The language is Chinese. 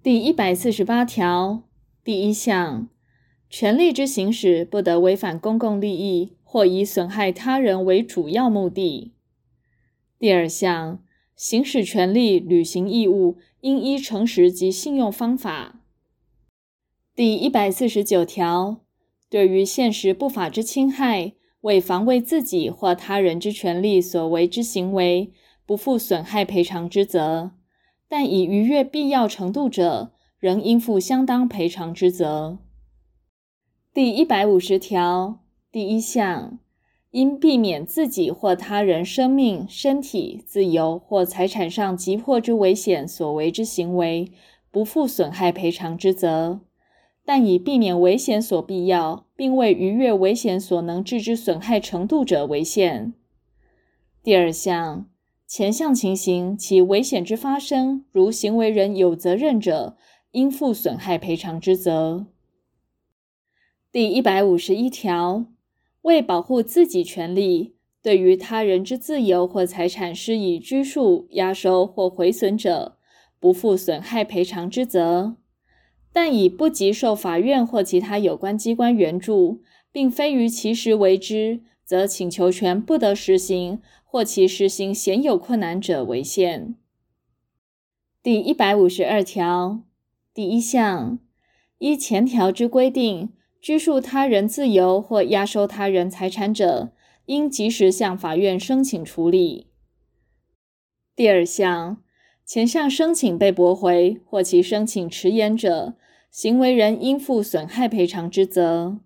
第一百四十八条第一项，权利之行使不得违反公共利益或以损害他人为主要目的。第二项，行使权利、履行义务，应依诚实及信用方法。第一百四十九条，对于现实不法之侵害，为防卫自己或他人之权利所为之行为，不负损害赔偿之责。但已逾越必要程度者，仍应负相当赔偿之责。第一百五十条第一项，因避免自己或他人生命、身体、自由或财产上急迫之危险所为之行为，不负损害赔偿之责。但以避免危险所必要，并未逾越危险所能致之损害程度者为限。第二项。前项情形，其危险之发生，如行为人有责任者，应负损害赔偿之责。第一百五十一条，为保护自己权利，对于他人之自由或财产施以拘束、押收或毁损者，不负损害赔偿之责。但以不及受法院或其他有关机关援助，并非于其时为之，则请求权不得实行。或其实行鲜有困难者为限。第一百五十二条第一项，依前条之规定，拘束他人自由或押收他人财产者，应及时向法院申请处理。第二项，前项申请被驳回或其申请迟延者，行为人应负损害赔偿之责。